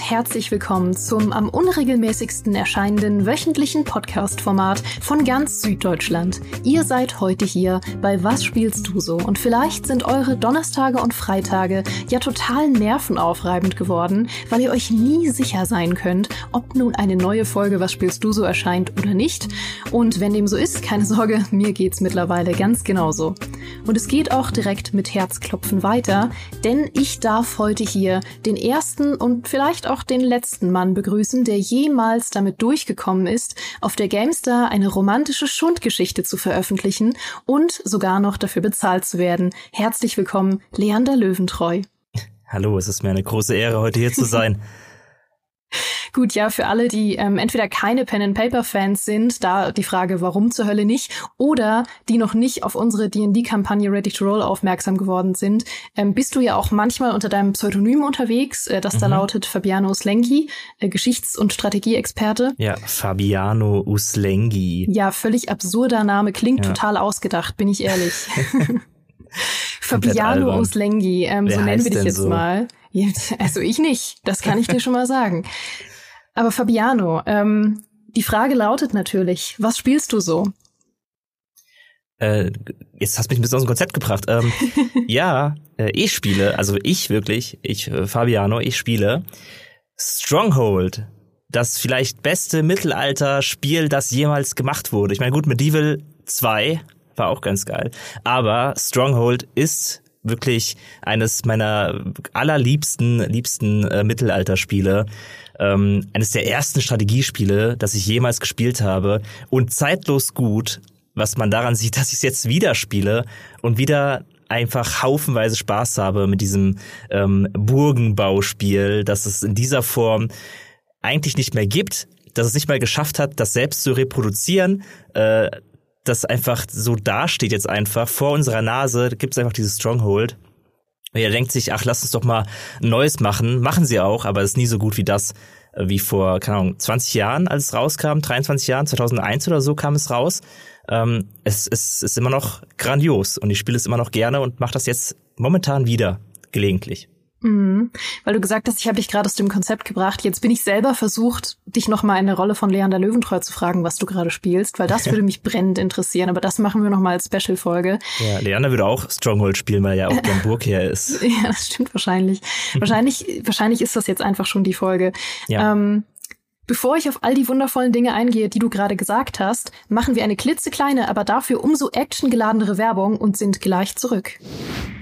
herzlich willkommen zum am unregelmäßigsten erscheinenden wöchentlichen Podcast-Format von ganz Süddeutschland. Ihr seid heute hier bei Was spielst du so? Und vielleicht sind eure Donnerstage und Freitage ja total nervenaufreibend geworden, weil ihr euch nie sicher sein könnt, ob nun eine neue Folge Was spielst du so erscheint oder nicht. Und wenn dem so ist, keine Sorge, mir geht's mittlerweile ganz genauso. Und es geht auch direkt mit Herzklopfen weiter, denn ich darf heute hier den ersten und vielleicht auch den letzten Mann begrüßen, der jemals damit durchgekommen ist, auf der GameStar eine romantische Schundgeschichte zu veröffentlichen und sogar noch dafür bezahlt zu werden. Herzlich willkommen, Leander Löwentreu. Hallo, es ist mir eine große Ehre, heute hier zu sein. Gut, ja, für alle, die ähm, entweder keine Pen-and-Paper-Fans sind, da die Frage, warum zur Hölle nicht, oder die noch nicht auf unsere D&D-Kampagne Ready to Roll aufmerksam geworden sind, ähm, bist du ja auch manchmal unter deinem Pseudonym unterwegs, äh, das mhm. da lautet Fabiano Slengi, äh, Geschichts- und Strategieexperte. Ja, Fabiano Uslengi. Ja, völlig absurder Name, klingt ja. total ausgedacht, bin ich ehrlich. Fabiano Uslengi, ähm, so nennen wir dich jetzt so? mal. Also ich nicht, das kann ich dir schon mal sagen. Aber Fabiano, ähm, die Frage lautet natürlich, was spielst du so? Äh, jetzt hast du mich ein bisschen aus dem Konzept gebracht. Ähm, ja, äh, ich spiele, also ich wirklich, ich, äh, Fabiano, ich spiele Stronghold, das vielleicht beste Mittelalter-Spiel, das jemals gemacht wurde. Ich meine, gut, Medieval 2 war auch ganz geil, aber Stronghold ist wirklich eines meiner allerliebsten liebsten äh, Mittelalterspiele. Ähm, eines der ersten Strategiespiele, das ich jemals gespielt habe und zeitlos gut, was man daran sieht, dass ich es jetzt wieder spiele und wieder einfach haufenweise Spaß habe mit diesem ähm, Burgenbauspiel, dass es in dieser Form eigentlich nicht mehr gibt, dass es nicht mal geschafft hat, das selbst zu reproduzieren, äh, das einfach so dasteht jetzt einfach vor unserer Nase, gibt es einfach dieses Stronghold. Und er denkt sich, ach, lass uns doch mal ein Neues machen. Machen sie auch, aber es ist nie so gut wie das, äh, wie vor, keine Ahnung, 20 Jahren, als es rauskam, 23 Jahren, 2001 oder so kam es raus. Ähm, es, es ist immer noch grandios und ich spiele es immer noch gerne und mache das jetzt momentan wieder, gelegentlich. Mhm. Weil du gesagt hast, ich habe dich gerade aus dem Konzept gebracht. Jetzt bin ich selber versucht, dich noch mal in der Rolle von Leander Löwentreu zu fragen, was du gerade spielst, weil das würde mich brennend interessieren. Aber das machen wir noch mal als Special-Folge. Ja, Leander würde auch Stronghold spielen, weil er ja auch gern Burgherr ist. ja, das stimmt wahrscheinlich. wahrscheinlich, wahrscheinlich ist das jetzt einfach schon die Folge. Ja. Ähm, Bevor ich auf all die wundervollen Dinge eingehe, die du gerade gesagt hast, machen wir eine klitzekleine, aber dafür umso actiongeladenere Werbung und sind gleich zurück.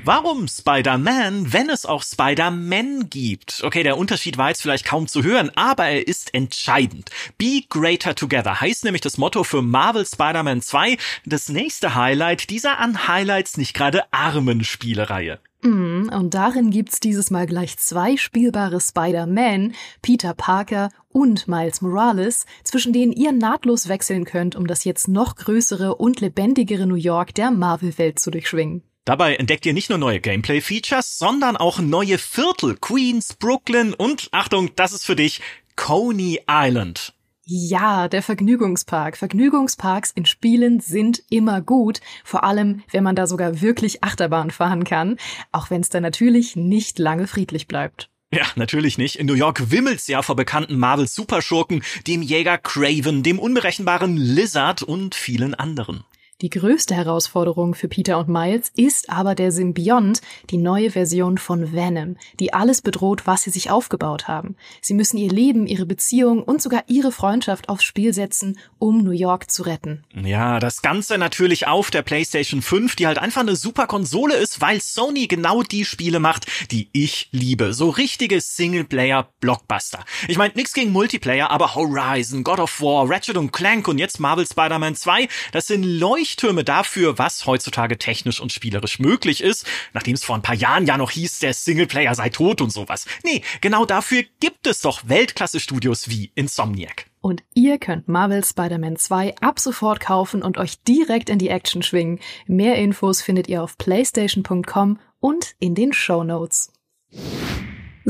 Warum Spider-Man, wenn es auch Spider-Man gibt? Okay, der Unterschied war jetzt vielleicht kaum zu hören, aber er ist entscheidend. Be Greater Together heißt nämlich das Motto für Marvel Spider-Man 2, das nächste Highlight dieser an Highlights nicht gerade armen Spielereihe. Mm, und darin gibt's dieses Mal gleich zwei spielbare Spider-Man, Peter Parker und Miles Morales, zwischen denen ihr nahtlos wechseln könnt, um das jetzt noch größere und lebendigere New York der Marvel-Welt zu durchschwingen. Dabei entdeckt ihr nicht nur neue Gameplay-Features, sondern auch neue Viertel, Queens, Brooklyn und, Achtung, das ist für dich, Coney Island. Ja, der Vergnügungspark. Vergnügungsparks in Spielen sind immer gut, vor allem wenn man da sogar wirklich Achterbahn fahren kann, auch wenn es dann natürlich nicht lange friedlich bleibt. Ja, natürlich nicht. In New York wimmelt's ja vor bekannten Marvel-Superschurken, dem Jäger Craven, dem unberechenbaren Lizard und vielen anderen. Die größte Herausforderung für Peter und Miles ist aber der Symbiont, die neue Version von Venom, die alles bedroht, was sie sich aufgebaut haben. Sie müssen ihr Leben, ihre Beziehung und sogar ihre Freundschaft aufs Spiel setzen, um New York zu retten. Ja, das Ganze natürlich auf der PlayStation 5, die halt einfach eine super Konsole ist, weil Sony genau die Spiele macht, die ich liebe. So richtige Singleplayer-Blockbuster. Ich meine, nix gegen Multiplayer, aber Horizon, God of War, Ratchet Clank und jetzt Marvel Spider-Man 2, das sind Leuchten Leuchttürme dafür, was heutzutage technisch und spielerisch möglich ist, nachdem es vor ein paar Jahren ja noch hieß, der Singleplayer sei tot und sowas. Nee, genau dafür gibt es doch Weltklasse-Studios wie Insomniac. Und ihr könnt Marvel Spider-Man 2 ab sofort kaufen und euch direkt in die Action schwingen. Mehr Infos findet ihr auf playstation.com und in den Show Notes.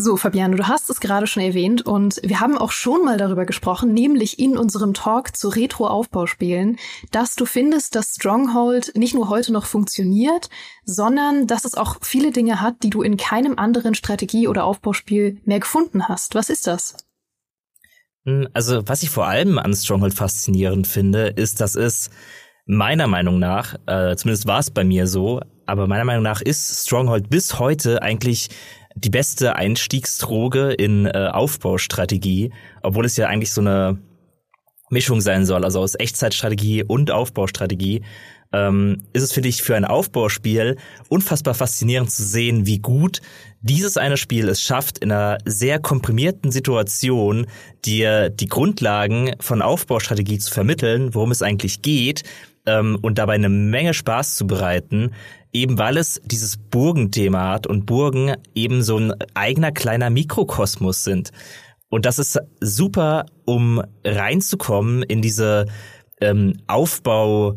So, Fabiano, du hast es gerade schon erwähnt und wir haben auch schon mal darüber gesprochen, nämlich in unserem Talk zu Retro-Aufbauspielen, dass du findest, dass Stronghold nicht nur heute noch funktioniert, sondern dass es auch viele Dinge hat, die du in keinem anderen Strategie- oder Aufbauspiel mehr gefunden hast. Was ist das? Hm, also, was ich vor allem an Stronghold faszinierend finde, ist, dass es meiner Meinung nach, äh, zumindest war es bei mir so, aber meiner Meinung nach ist Stronghold bis heute eigentlich die beste Einstiegsdroge in äh, Aufbaustrategie, obwohl es ja eigentlich so eine Mischung sein soll, also aus Echtzeitstrategie und Aufbaustrategie. Ähm, ist es, finde ich, für ein Aufbauspiel unfassbar faszinierend zu sehen, wie gut dieses eine Spiel es schafft, in einer sehr komprimierten Situation dir die Grundlagen von Aufbaustrategie zu vermitteln, worum es eigentlich geht, ähm, und dabei eine Menge Spaß zu bereiten, eben weil es dieses Burgenthema hat und Burgen eben so ein eigener kleiner Mikrokosmos sind. Und das ist super, um reinzukommen in diese ähm, Aufbau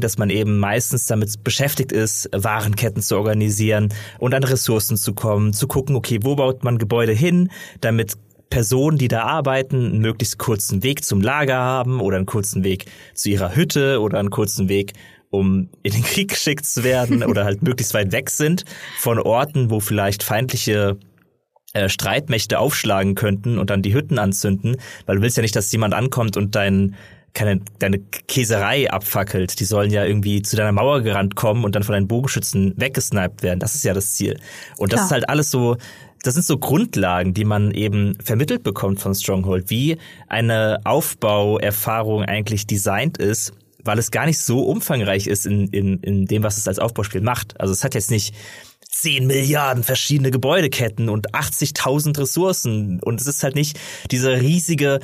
dass man eben meistens damit beschäftigt ist, Warenketten zu organisieren und an Ressourcen zu kommen, zu gucken, okay, wo baut man Gebäude hin, damit Personen, die da arbeiten, einen möglichst kurzen Weg zum Lager haben oder einen kurzen Weg zu ihrer Hütte oder einen kurzen Weg um in den Krieg geschickt zu werden oder halt möglichst weit weg sind von Orten, wo vielleicht feindliche äh, Streitmächte aufschlagen könnten und dann die Hütten anzünden, weil du willst ja nicht, dass jemand ankommt und dein keine, deine Käserei abfackelt. Die sollen ja irgendwie zu deiner Mauer gerannt kommen und dann von deinen Bogenschützen weggesniped werden. Das ist ja das Ziel. Und das Klar. ist halt alles so, das sind so Grundlagen, die man eben vermittelt bekommt von Stronghold, wie eine Aufbauerfahrung eigentlich designt ist, weil es gar nicht so umfangreich ist in, in, in dem, was es als Aufbauspiel macht. Also es hat jetzt nicht 10 Milliarden verschiedene Gebäudeketten und 80.000 Ressourcen und es ist halt nicht diese riesige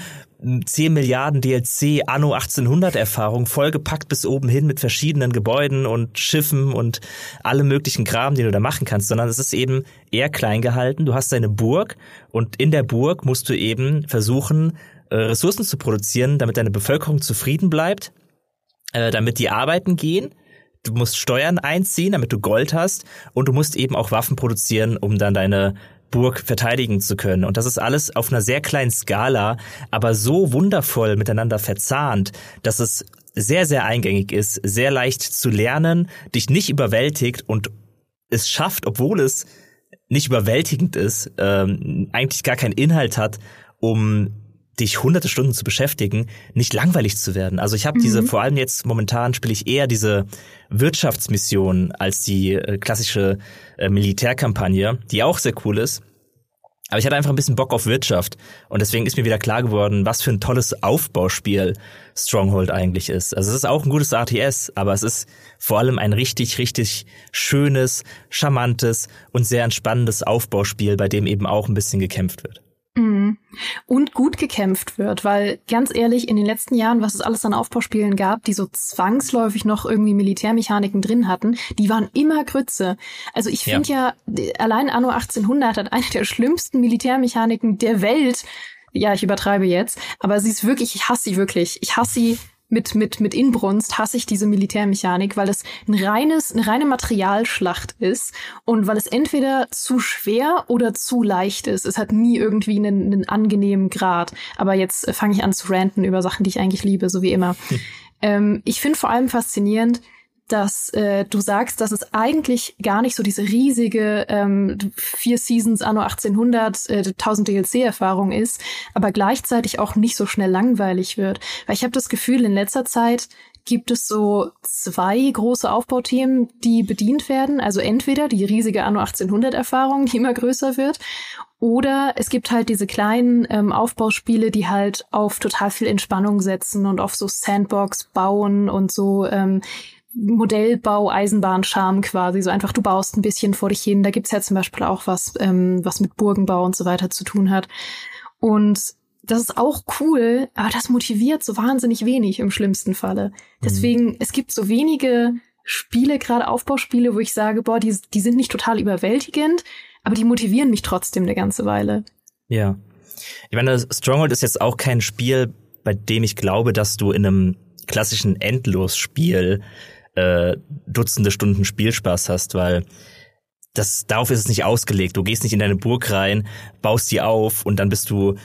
10 Milliarden DLC Anno 1800 Erfahrung vollgepackt bis oben hin mit verschiedenen Gebäuden und Schiffen und alle möglichen Kram, den du da machen kannst, sondern es ist eben eher klein gehalten. Du hast deine Burg und in der Burg musst du eben versuchen, äh, Ressourcen zu produzieren, damit deine Bevölkerung zufrieden bleibt äh, damit die arbeiten gehen. Du musst Steuern einziehen, damit du Gold hast. Und du musst eben auch Waffen produzieren, um dann deine Burg verteidigen zu können. Und das ist alles auf einer sehr kleinen Skala, aber so wundervoll miteinander verzahnt, dass es sehr, sehr eingängig ist, sehr leicht zu lernen, dich nicht überwältigt und es schafft, obwohl es nicht überwältigend ist, ähm, eigentlich gar keinen Inhalt hat, um dich hunderte Stunden zu beschäftigen, nicht langweilig zu werden. Also ich habe mhm. diese, vor allem jetzt momentan spiele ich eher diese Wirtschaftsmission als die äh, klassische äh, Militärkampagne, die auch sehr cool ist. Aber ich hatte einfach ein bisschen Bock auf Wirtschaft und deswegen ist mir wieder klar geworden, was für ein tolles Aufbauspiel Stronghold eigentlich ist. Also es ist auch ein gutes RTS, aber es ist vor allem ein richtig, richtig schönes, charmantes und sehr entspannendes Aufbauspiel, bei dem eben auch ein bisschen gekämpft wird. Mhm. Und gut gekämpft wird, weil ganz ehrlich, in den letzten Jahren, was es alles an Aufbauspielen gab, die so zwangsläufig noch irgendwie Militärmechaniken drin hatten, die waren immer Grütze. Also ich finde ja. ja, allein Anno 1800 hat eine der schlimmsten Militärmechaniken der Welt. Ja, ich übertreibe jetzt, aber sie ist wirklich, ich hasse sie wirklich. Ich hasse sie mit, mit, mit Inbrunst hasse ich diese Militärmechanik, weil es ein reines, eine reine Materialschlacht ist und weil es entweder zu schwer oder zu leicht ist. Es hat nie irgendwie einen, einen angenehmen Grad. Aber jetzt fange ich an zu ranten über Sachen, die ich eigentlich liebe, so wie immer. Hm. Ähm, ich finde vor allem faszinierend, dass äh, du sagst, dass es eigentlich gar nicht so diese riesige ähm, vier Seasons anno 1800 äh, 1000 DLC-Erfahrung ist, aber gleichzeitig auch nicht so schnell langweilig wird. Weil ich habe das Gefühl, in letzter Zeit gibt es so zwei große Aufbauthemen, die bedient werden. Also entweder die riesige Anno 1800 Erfahrung, die immer größer wird, oder es gibt halt diese kleinen ähm, Aufbauspiele, die halt auf total viel Entspannung setzen und auf so Sandbox bauen und so ähm, Modellbau, Eisenbahnscham quasi. So einfach, du baust ein bisschen vor dich hin. Da gibt's ja zum Beispiel auch was, ähm, was mit Burgenbau und so weiter zu tun hat. Und das ist auch cool, aber das motiviert so wahnsinnig wenig im schlimmsten Falle. Deswegen, mhm. es gibt so wenige Spiele, gerade Aufbauspiele, wo ich sage, boah, die, die sind nicht total überwältigend, aber die motivieren mich trotzdem eine ganze Weile. Ja. Ich meine, Stronghold ist jetzt auch kein Spiel, bei dem ich glaube, dass du in einem klassischen Endlosspiel äh, Dutzende Stunden Spielspaß hast, weil das, darauf ist es nicht ausgelegt. Du gehst nicht in deine Burg rein, baust die auf und dann bist du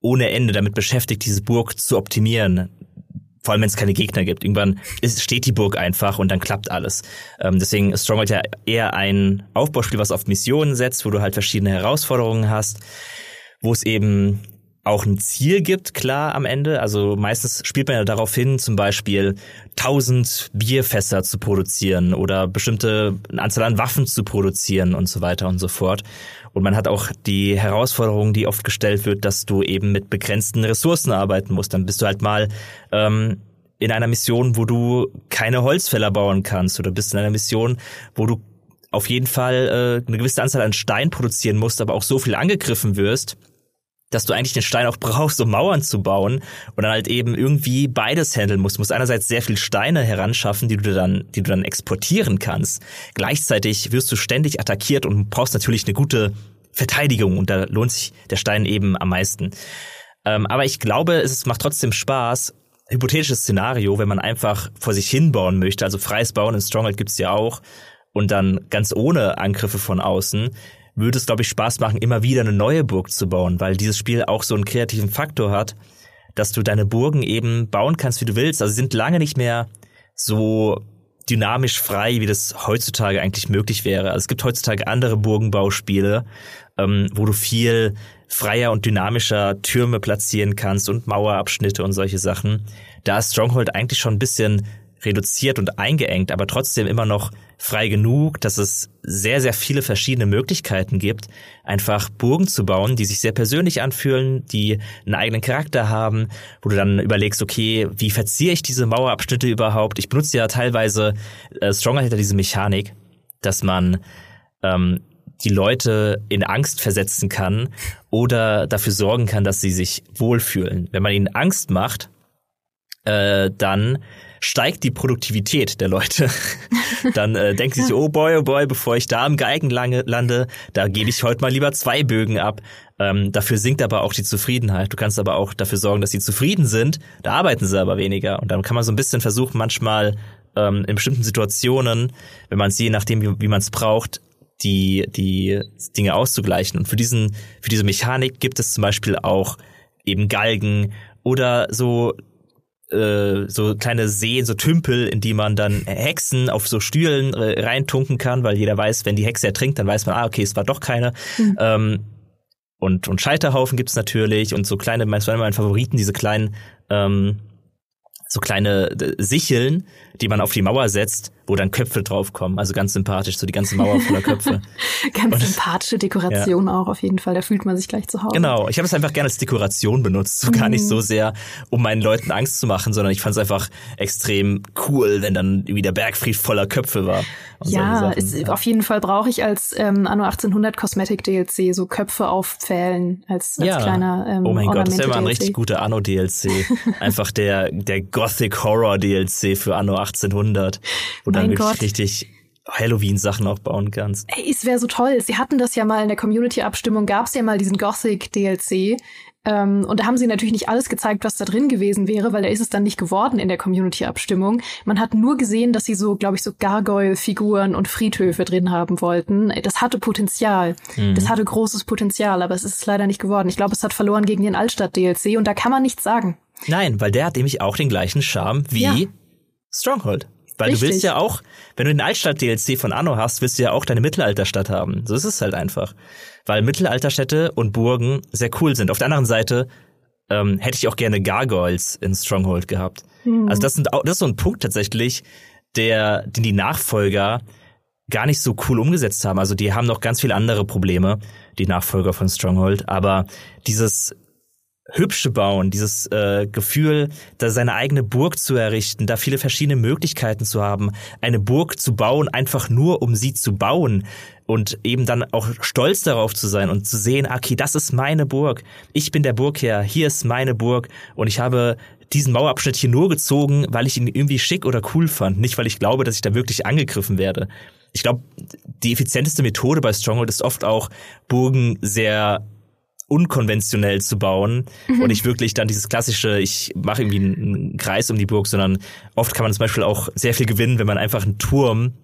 ohne Ende damit beschäftigt, diese Burg zu optimieren. Vor allem, wenn es keine Gegner gibt. Irgendwann ist, steht die Burg einfach und dann klappt alles. Ähm, deswegen ist Stronghold ja eher ein Aufbauspiel, was auf Missionen setzt, wo du halt verschiedene Herausforderungen hast, wo es eben auch ein Ziel gibt, klar am Ende. Also meistens spielt man ja darauf hin, zum Beispiel 1000 Bierfässer zu produzieren oder bestimmte Anzahl an Waffen zu produzieren und so weiter und so fort. Und man hat auch die Herausforderung, die oft gestellt wird, dass du eben mit begrenzten Ressourcen arbeiten musst. Dann bist du halt mal ähm, in einer Mission, wo du keine Holzfäller bauen kannst oder bist in einer Mission, wo du auf jeden Fall äh, eine gewisse Anzahl an Stein produzieren musst, aber auch so viel angegriffen wirst, dass du eigentlich den Stein auch brauchst, um Mauern zu bauen und dann halt eben irgendwie beides handeln musst. Du musst einerseits sehr viel Steine heranschaffen, die du dann, die du dann exportieren kannst. Gleichzeitig wirst du ständig attackiert und brauchst natürlich eine gute Verteidigung und da lohnt sich der Stein eben am meisten. Ähm, aber ich glaube, es macht trotzdem Spaß. Hypothetisches Szenario, wenn man einfach vor sich hin bauen möchte, also freies Bauen in Stronghold gibt's ja auch und dann ganz ohne Angriffe von außen, würde es, glaube ich, Spaß machen, immer wieder eine neue Burg zu bauen, weil dieses Spiel auch so einen kreativen Faktor hat, dass du deine Burgen eben bauen kannst, wie du willst. Also sie sind lange nicht mehr so dynamisch frei, wie das heutzutage eigentlich möglich wäre. Also es gibt heutzutage andere Burgenbauspiele, ähm, wo du viel freier und dynamischer Türme platzieren kannst und Mauerabschnitte und solche Sachen. Da ist Stronghold eigentlich schon ein bisschen reduziert und eingeengt, aber trotzdem immer noch frei genug, dass es sehr, sehr viele verschiedene Möglichkeiten gibt, einfach Burgen zu bauen, die sich sehr persönlich anfühlen, die einen eigenen Charakter haben, wo du dann überlegst, okay, wie verziehe ich diese Mauerabschnitte überhaupt? Ich benutze ja teilweise, äh, Stronger ja diese Mechanik, dass man ähm, die Leute in Angst versetzen kann oder dafür sorgen kann, dass sie sich wohlfühlen. Wenn man ihnen Angst macht, äh, dann steigt die Produktivität der Leute. Dann äh, denken sie sich, oh boy, oh boy, bevor ich da im Geigen lande, da gebe ich heute mal lieber zwei Bögen ab. Ähm, dafür sinkt aber auch die Zufriedenheit. Du kannst aber auch dafür sorgen, dass sie zufrieden sind. Da arbeiten sie aber weniger. Und dann kann man so ein bisschen versuchen, manchmal ähm, in bestimmten Situationen, wenn man es je nachdem, wie, wie man es braucht, die, die Dinge auszugleichen. Und für diesen, für diese Mechanik gibt es zum Beispiel auch eben Galgen oder so äh, so kleine Seen, so Tümpel, in die man dann Hexen auf so Stühlen äh, reintunken kann, weil jeder weiß, wenn die Hexe ertrinkt, dann weiß man, ah, okay, es war doch keine. Mhm. Ähm, und, und Scheiterhaufen gibt's natürlich und so kleine, meist waren meine Favoriten, diese kleinen, ähm, so kleine äh, Sicheln, die man auf die Mauer setzt, wo dann Köpfe draufkommen. Also ganz sympathisch, so die ganze Mauer voller Köpfe. ganz und, sympathische Dekoration ja. auch auf jeden Fall. Da fühlt man sich gleich zu Hause. Genau, ich habe es einfach gerne als Dekoration benutzt. So mm. gar nicht so sehr, um meinen Leuten Angst zu machen, sondern ich fand es einfach extrem cool, wenn dann irgendwie der Bergfried voller Köpfe war. Ja, ist, ja, auf jeden Fall brauche ich als ähm, Anno 1800 Cosmetic DLC so Köpfe auf Pfählen als, als ja. kleiner ähm, Oh mein Gott, das wäre mal ein richtig guter Anno DLC. einfach der, der Gothic Horror DLC für Anno 1800, wo dann wirklich Gott. richtig Halloween-Sachen auch bauen kannst. Ey, es wäre so toll. Sie hatten das ja mal in der Community-Abstimmung, gab es ja mal diesen Gothic-DLC. Ähm, und da haben sie natürlich nicht alles gezeigt, was da drin gewesen wäre, weil da ist es dann nicht geworden in der Community-Abstimmung. Man hat nur gesehen, dass sie so, glaube ich, so Gargoyle-Figuren und Friedhöfe drin haben wollten. Das hatte Potenzial. Mhm. Das hatte großes Potenzial, aber es ist leider nicht geworden. Ich glaube, es hat verloren gegen den Altstadt-DLC und da kann man nichts sagen. Nein, weil der hat nämlich auch den gleichen Charme wie ja. Stronghold. Weil Richtig. du willst ja auch, wenn du den Altstadt-DLC von Anno hast, willst du ja auch deine Mittelalterstadt haben. So ist es halt einfach. Weil Mittelalterstädte und Burgen sehr cool sind. Auf der anderen Seite ähm, hätte ich auch gerne Gargoyles in Stronghold gehabt. Mhm. Also das, sind auch, das ist so ein Punkt tatsächlich, der, den die Nachfolger gar nicht so cool umgesetzt haben. Also die haben noch ganz viele andere Probleme, die Nachfolger von Stronghold. Aber dieses hübsche Bauen, dieses äh, Gefühl, da seine eigene Burg zu errichten, da viele verschiedene Möglichkeiten zu haben, eine Burg zu bauen, einfach nur um sie zu bauen und eben dann auch stolz darauf zu sein und zu sehen, okay, das ist meine Burg, ich bin der Burgherr, hier ist meine Burg und ich habe diesen Mauerabschnitt hier nur gezogen, weil ich ihn irgendwie schick oder cool fand, nicht weil ich glaube, dass ich da wirklich angegriffen werde. Ich glaube, die effizienteste Methode bei Stronghold ist oft auch Burgen sehr unkonventionell zu bauen mhm. und nicht wirklich dann dieses klassische, ich mache irgendwie einen Kreis um die Burg, sondern oft kann man zum Beispiel auch sehr viel gewinnen, wenn man einfach einen Turm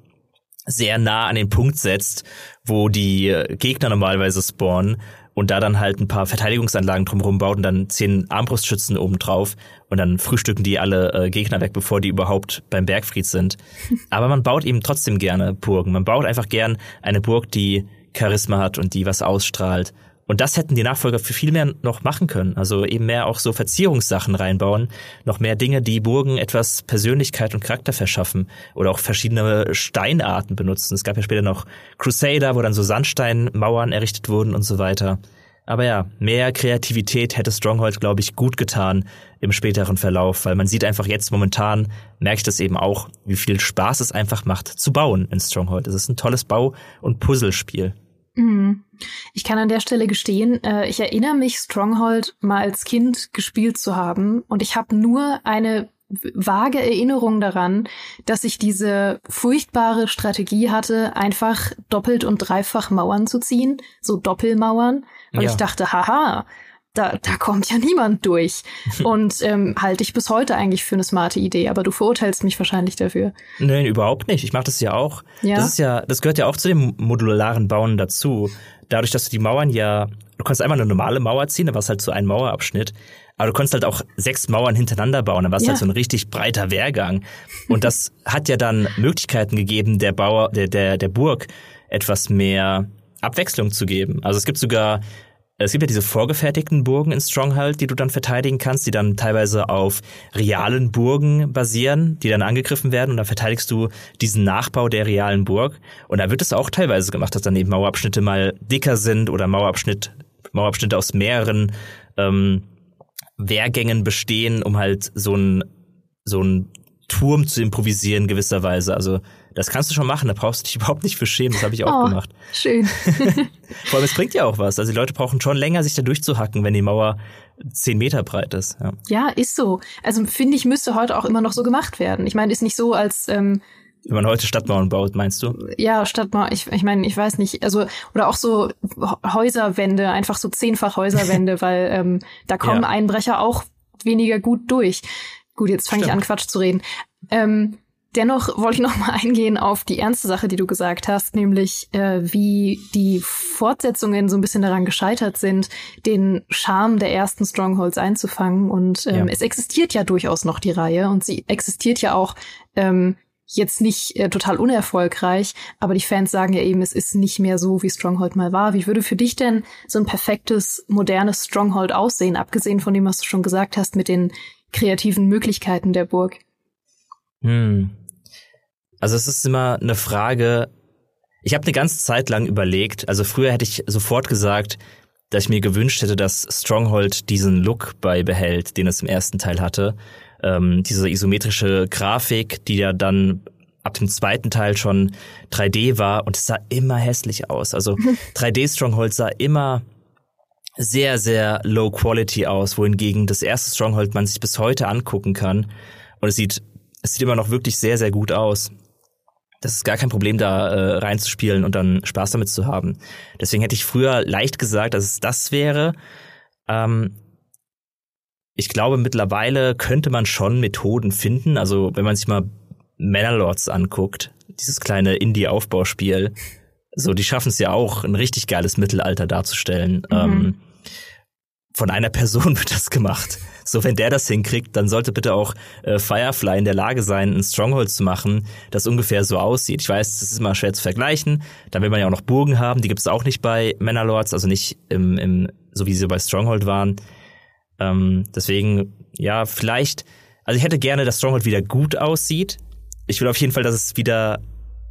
sehr nah an den Punkt setzt, wo die Gegner normalerweise spawnen und da dann halt ein paar Verteidigungsanlagen drumherum baut und dann zehn Armbrustschützen oben drauf und dann frühstücken die alle äh, Gegner weg, bevor die überhaupt beim Bergfried sind. Aber man baut eben trotzdem gerne Burgen. Man baut einfach gern eine Burg, die Charisma hat und die was ausstrahlt. Und das hätten die Nachfolger für viel mehr noch machen können. Also eben mehr auch so Verzierungssachen reinbauen, noch mehr Dinge, die Burgen etwas Persönlichkeit und Charakter verschaffen oder auch verschiedene Steinarten benutzen. Es gab ja später noch Crusader, wo dann so Sandsteinmauern errichtet wurden und so weiter. Aber ja, mehr Kreativität hätte Stronghold, glaube ich, gut getan im späteren Verlauf, weil man sieht einfach jetzt momentan, merke ich das eben auch, wie viel Spaß es einfach macht zu bauen in Stronghold. Es ist ein tolles Bau- und Puzzlespiel. Mhm. Ich kann an der Stelle gestehen, äh, ich erinnere mich, Stronghold mal als Kind gespielt zu haben und ich habe nur eine vage Erinnerung daran, dass ich diese furchtbare Strategie hatte, einfach doppelt und dreifach Mauern zu ziehen, so Doppelmauern. Und ja. ich dachte, haha, da, da kommt ja niemand durch. Und ähm, halte ich bis heute eigentlich für eine smarte Idee, aber du verurteilst mich wahrscheinlich dafür. Nein, überhaupt nicht. Ich mache das ja auch. Ja? Das ist ja, das gehört ja auch zu dem modularen Bauen dazu. Dadurch, dass du die Mauern ja, du kannst einmal eine normale Mauer ziehen, da war es halt so ein Mauerabschnitt. Aber du konntest halt auch sechs Mauern hintereinander bauen, dann war es ja. halt so ein richtig breiter Wehrgang. Und das hat ja dann Möglichkeiten gegeben, der Bauer, der, der, der Burg etwas mehr Abwechslung zu geben. Also es gibt sogar es gibt ja diese vorgefertigten Burgen in Stronghold, die du dann verteidigen kannst, die dann teilweise auf realen Burgen basieren, die dann angegriffen werden und dann verteidigst du diesen Nachbau der realen Burg. Und da wird es auch teilweise gemacht, dass dann eben Mauerabschnitte mal dicker sind oder Mauerabschnitt, Mauerabschnitte aus mehreren ähm, Wehrgängen bestehen, um halt so ein so ein Turm zu improvisieren gewisserweise. Also das kannst du schon machen, da brauchst du dich überhaupt nicht für schämen, das habe ich auch oh, gemacht. Schön. Vor allem, es bringt ja auch was. Also die Leute brauchen schon länger, sich da durchzuhacken, wenn die Mauer zehn Meter breit ist. Ja, ja ist so. Also finde ich, müsste heute auch immer noch so gemacht werden. Ich meine, ist nicht so, als ähm, wenn man heute Stadtmauern baut, meinst du? Ja, Stadtmauern, ich, ich meine, ich weiß nicht, also, oder auch so Häuserwände, einfach so zehnfach Häuserwände, weil ähm, da kommen ja. Einbrecher auch weniger gut durch. Gut, jetzt fange ich an, Quatsch zu reden. Ähm, dennoch wollte ich noch mal eingehen auf die ernste Sache, die du gesagt hast, nämlich äh, wie die Fortsetzungen so ein bisschen daran gescheitert sind, den Charme der ersten Strongholds einzufangen. Und ähm, ja. es existiert ja durchaus noch die Reihe und sie existiert ja auch ähm, jetzt nicht äh, total unerfolgreich, aber die Fans sagen ja eben, es ist nicht mehr so, wie Stronghold mal war. Wie würde für dich denn so ein perfektes, modernes Stronghold aussehen, abgesehen von dem, was du schon gesagt hast, mit den kreativen Möglichkeiten der Burg? Hm. Also es ist immer eine Frage. Ich habe eine ganze Zeit lang überlegt. Also früher hätte ich sofort gesagt, dass ich mir gewünscht hätte, dass Stronghold diesen Look beibehält, den es im ersten Teil hatte. Ähm, diese isometrische Grafik, die ja dann ab dem zweiten Teil schon 3D war und es sah immer hässlich aus. Also 3D Stronghold sah immer sehr, sehr low quality aus, wohingegen das erste Stronghold man sich bis heute angucken kann. Und es sieht, es sieht immer noch wirklich sehr, sehr gut aus. Das ist gar kein Problem, da äh, reinzuspielen und dann Spaß damit zu haben. Deswegen hätte ich früher leicht gesagt, dass es das wäre. Ähm, ich glaube, mittlerweile könnte man schon Methoden finden. Also, wenn man sich mal Mannerlords anguckt, dieses kleine Indie-Aufbauspiel, so, die schaffen es ja auch, ein richtig geiles Mittelalter darzustellen. Mhm. Ähm, von einer Person wird das gemacht. So, wenn der das hinkriegt, dann sollte bitte auch äh, Firefly in der Lage sein, ein Stronghold zu machen, das ungefähr so aussieht. Ich weiß, das ist immer schwer zu vergleichen. Dann will man ja auch noch Burgen haben, die gibt es auch nicht bei Manor also nicht im, im, so wie sie bei Stronghold waren. Ähm, deswegen, ja, vielleicht, also ich hätte gerne, dass Stronghold wieder gut aussieht. Ich will auf jeden Fall, dass es wieder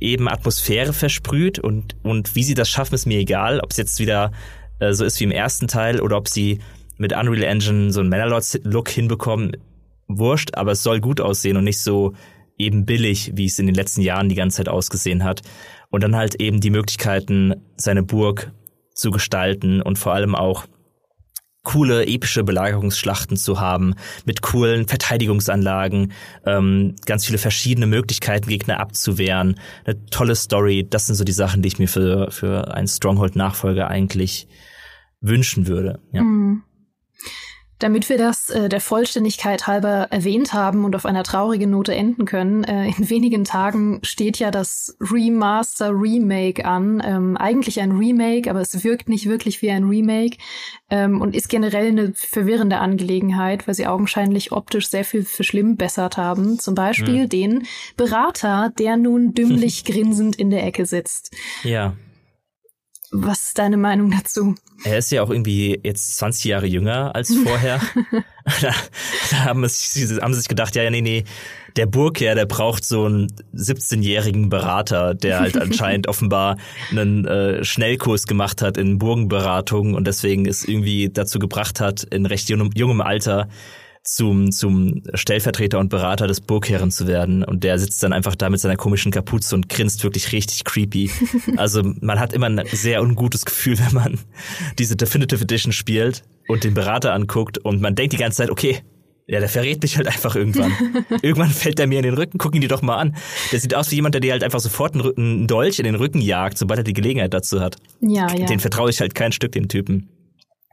eben Atmosphäre versprüht und, und wie sie das schaffen, ist mir egal, ob es jetzt wieder äh, so ist wie im ersten Teil oder ob sie mit Unreal Engine so einen Manalords-Look hinbekommen. Wurscht, aber es soll gut aussehen und nicht so eben billig, wie es in den letzten Jahren die ganze Zeit ausgesehen hat. Und dann halt eben die Möglichkeiten, seine Burg zu gestalten und vor allem auch coole, epische Belagerungsschlachten zu haben, mit coolen Verteidigungsanlagen, ähm, ganz viele verschiedene Möglichkeiten, Gegner abzuwehren, eine tolle Story. Das sind so die Sachen, die ich mir für, für einen Stronghold-Nachfolger eigentlich wünschen würde. Ja. Mhm. Damit wir das äh, der Vollständigkeit halber erwähnt haben und auf einer traurigen Note enden können, äh, in wenigen Tagen steht ja das Remaster Remake an. Ähm, eigentlich ein Remake, aber es wirkt nicht wirklich wie ein Remake ähm, und ist generell eine verwirrende Angelegenheit, weil sie augenscheinlich optisch sehr viel verschlimmbessert haben. Zum Beispiel mhm. den Berater, der nun dümmlich grinsend in der Ecke sitzt. Ja. Was ist deine Meinung dazu? Er ist ja auch irgendwie jetzt 20 Jahre jünger als vorher. da, da haben, es, haben sie sich gedacht, ja, ja, nee, nee, der Burgherr, der braucht so einen 17-jährigen Berater, der halt anscheinend offenbar einen äh, Schnellkurs gemacht hat in Burgenberatung und deswegen es irgendwie dazu gebracht hat, in recht jungem, jungem Alter zum, zum Stellvertreter und Berater des Burgherren zu werden. Und der sitzt dann einfach da mit seiner komischen Kapuze und grinst wirklich richtig creepy. Also man hat immer ein sehr ungutes Gefühl, wenn man diese Definitive Edition spielt und den Berater anguckt und man denkt die ganze Zeit, okay, ja, der verrät mich halt einfach irgendwann. irgendwann fällt er mir in den Rücken, gucken die doch mal an. Der sieht aus wie jemand, der dir halt einfach sofort einen, Dolch in den Rücken jagt, sobald er die Gelegenheit dazu hat. Ja, ja. Den vertraue ich halt kein Stück, dem Typen.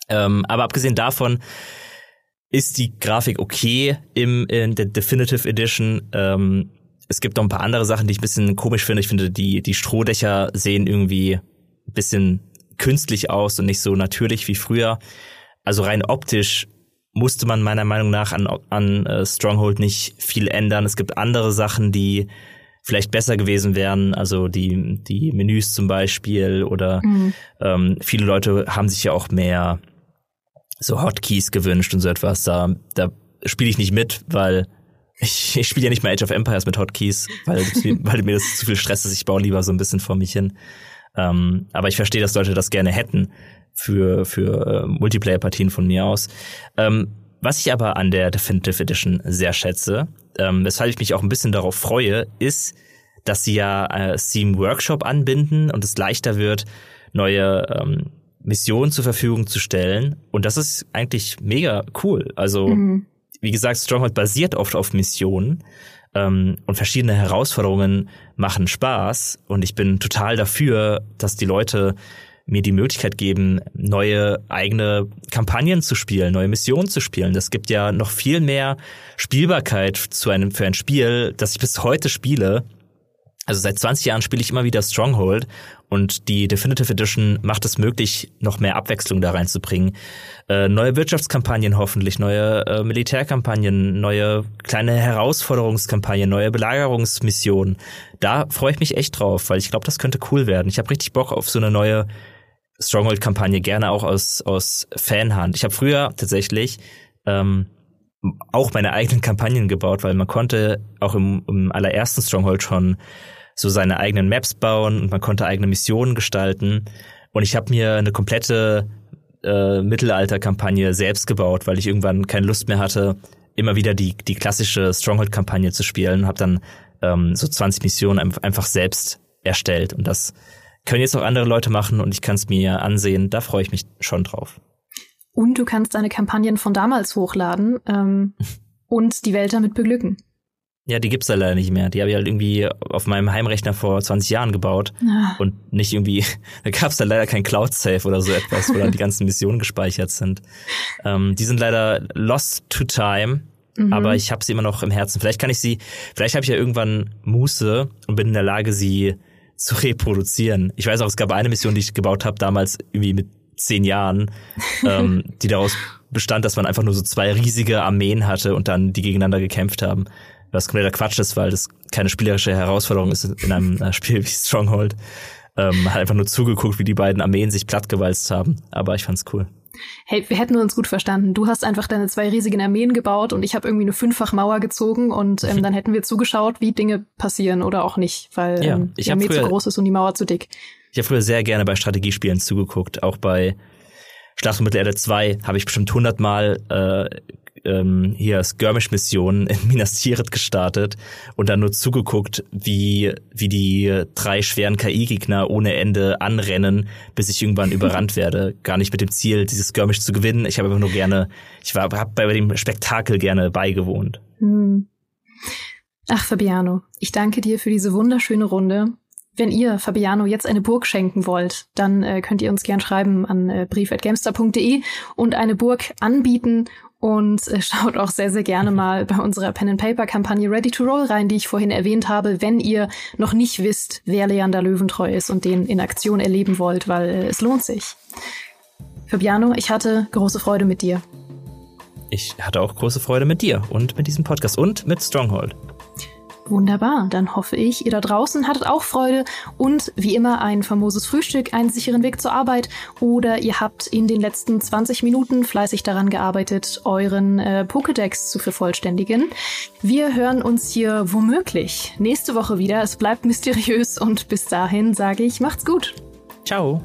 Ähm, aber abgesehen davon ist die Grafik okay im in der Definitive Edition. Ähm, es gibt noch ein paar andere Sachen, die ich ein bisschen komisch finde. Ich finde, die, die Strohdächer sehen irgendwie ein bisschen künstlich aus und nicht so natürlich wie früher. Also rein optisch musste man meiner Meinung nach an, an uh, Stronghold nicht viel ändern. Es gibt andere Sachen, die vielleicht besser gewesen wären, also die, die Menüs zum Beispiel oder mhm. ähm, viele Leute haben sich ja auch mehr so Hotkeys gewünscht und so etwas. Da, da spiele ich nicht mit, weil ich, ich spiele ja nicht mal Age of Empires mit Hotkeys, weil, weil mir das zu viel Stress ist. Ich baue lieber so ein bisschen vor mich hin. Ähm, aber ich verstehe, dass Leute das gerne hätten für, für äh, Multiplayer-Partien von mir aus. Ähm, was ich aber an der Definitive Edition sehr schätze, ähm, weshalb ich mich auch ein bisschen darauf freue, ist, dass sie ja äh, Steam Workshop anbinden und es leichter wird, neue ähm, Missionen zur Verfügung zu stellen. Und das ist eigentlich mega cool. Also, mhm. wie gesagt, Stronghold basiert oft auf Missionen. Ähm, und verschiedene Herausforderungen machen Spaß. Und ich bin total dafür, dass die Leute mir die Möglichkeit geben, neue eigene Kampagnen zu spielen, neue Missionen zu spielen. Das gibt ja noch viel mehr Spielbarkeit zu einem, für ein Spiel, das ich bis heute spiele. Also seit 20 Jahren spiele ich immer wieder Stronghold und die Definitive Edition macht es möglich, noch mehr Abwechslung da reinzubringen. Äh, neue Wirtschaftskampagnen hoffentlich, neue äh, Militärkampagnen, neue kleine Herausforderungskampagnen, neue Belagerungsmissionen. Da freue ich mich echt drauf, weil ich glaube, das könnte cool werden. Ich habe richtig Bock auf so eine neue Stronghold-Kampagne, gerne auch aus, aus Fanhand. Ich habe früher tatsächlich ähm, auch meine eigenen Kampagnen gebaut, weil man konnte auch im, im allerersten Stronghold schon so seine eigenen Maps bauen und man konnte eigene Missionen gestalten. Und ich habe mir eine komplette äh, Mittelalter-Kampagne selbst gebaut, weil ich irgendwann keine Lust mehr hatte, immer wieder die, die klassische Stronghold-Kampagne zu spielen. Habe dann ähm, so 20 Missionen einfach selbst erstellt. Und das können jetzt auch andere Leute machen und ich kann es mir ansehen. Da freue ich mich schon drauf. Und du kannst deine Kampagnen von damals hochladen ähm, und die Welt damit beglücken. Ja, die gibt's da leider nicht mehr. Die habe ich halt irgendwie auf meinem Heimrechner vor 20 Jahren gebaut. Ah. Und nicht irgendwie, da gab's da leider kein Cloud-Safe oder so etwas, wo dann die ganzen Missionen gespeichert sind. Ähm, die sind leider lost to time, mhm. aber ich habe sie immer noch im Herzen. Vielleicht kann ich sie, vielleicht habe ich ja irgendwann Muße und bin in der Lage, sie zu reproduzieren. Ich weiß auch, es gab eine Mission, die ich gebaut habe, damals irgendwie mit zehn Jahren, ähm, die daraus bestand, dass man einfach nur so zwei riesige Armeen hatte und dann die gegeneinander gekämpft haben was kompletter Quatsch ist, weil das keine spielerische Herausforderung ist in einem äh, Spiel wie Stronghold. Ähm, hat einfach nur zugeguckt, wie die beiden Armeen sich plattgewalzt haben. Aber ich fand's cool. Hey, wir hätten uns gut verstanden. Du hast einfach deine zwei riesigen Armeen gebaut und ich habe irgendwie eine Fünffachmauer gezogen und ähm, dann hätten wir zugeschaut, wie Dinge passieren oder auch nicht, weil ja, ähm, die Armee früher, zu groß ist und die Mauer zu dick. Ich habe früher sehr gerne bei Strategiespielen zugeguckt, auch bei Schlacht um Mittelerde 2 habe ich bestimmt hundertmal äh, ähm, hier Skirmish-Missionen in Minas Tirith gestartet und dann nur zugeguckt, wie, wie die drei schweren KI-Gegner ohne Ende anrennen, bis ich irgendwann überrannt werde. Gar nicht mit dem Ziel, dieses Skirmish zu gewinnen. Ich habe einfach nur gerne, ich war, habe bei dem Spektakel gerne beigewohnt. Hm. Ach, Fabiano, ich danke dir für diese wunderschöne Runde. Wenn ihr Fabiano jetzt eine Burg schenken wollt, dann äh, könnt ihr uns gern schreiben an äh, brief.gamester.de und eine Burg anbieten Und äh, schaut auch sehr, sehr gerne mal bei unserer Pen-and-Paper-Kampagne Ready to Roll rein, die ich vorhin erwähnt habe, wenn ihr noch nicht wisst, wer Leander Löwentreu ist und den in Aktion erleben wollt, weil äh, es lohnt sich. Fabiano, ich hatte große Freude mit dir. Ich hatte auch große Freude mit dir und mit diesem Podcast und mit Stronghold. Wunderbar, dann hoffe ich, ihr da draußen hattet auch Freude und wie immer ein famoses Frühstück, einen sicheren Weg zur Arbeit oder ihr habt in den letzten 20 Minuten fleißig daran gearbeitet, euren äh, Pokédex zu vervollständigen. Wir hören uns hier womöglich nächste Woche wieder. Es bleibt mysteriös und bis dahin sage ich, macht's gut. Ciao.